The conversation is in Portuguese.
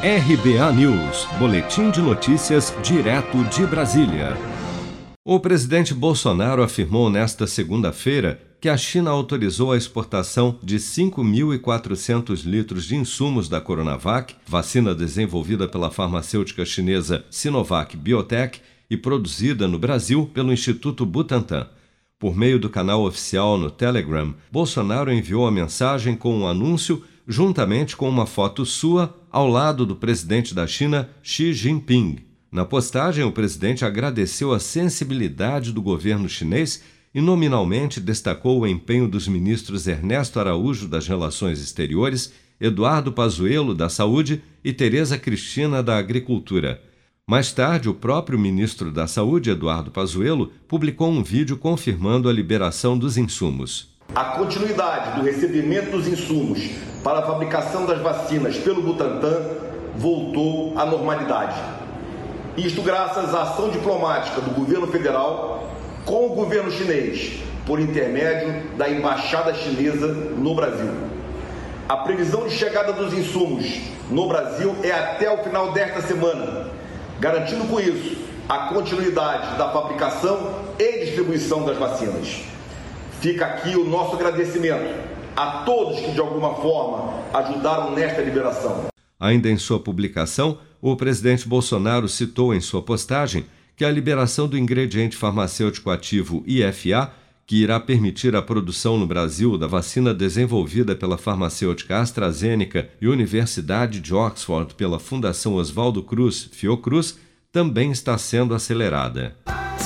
RBA News, Boletim de Notícias, direto de Brasília. O presidente Bolsonaro afirmou nesta segunda-feira que a China autorizou a exportação de 5.400 litros de insumos da Coronavac, vacina desenvolvida pela farmacêutica chinesa Sinovac Biotech e produzida no Brasil pelo Instituto Butantan. Por meio do canal oficial no Telegram, Bolsonaro enviou a mensagem com um anúncio juntamente com uma foto sua ao lado do presidente da China, Xi Jinping. Na postagem, o presidente agradeceu a sensibilidade do governo chinês e nominalmente destacou o empenho dos ministros Ernesto Araújo das Relações Exteriores, Eduardo Pazuello da Saúde e Tereza Cristina da Agricultura. Mais tarde, o próprio ministro da Saúde, Eduardo Pazuello, publicou um vídeo confirmando a liberação dos insumos. A continuidade do recebimento dos insumos para a fabricação das vacinas pelo Butantan voltou à normalidade. Isto graças à ação diplomática do governo federal com o governo chinês, por intermédio da embaixada chinesa no Brasil. A previsão de chegada dos insumos no Brasil é até o final desta semana garantindo com isso a continuidade da fabricação e distribuição das vacinas. Fica aqui o nosso agradecimento a todos que de alguma forma ajudaram nesta liberação. Ainda em sua publicação, o presidente Bolsonaro citou em sua postagem que a liberação do ingrediente farmacêutico ativo IFA, que irá permitir a produção no Brasil da vacina desenvolvida pela farmacêutica AstraZeneca e Universidade de Oxford pela Fundação Oswaldo Cruz, Fiocruz, também está sendo acelerada.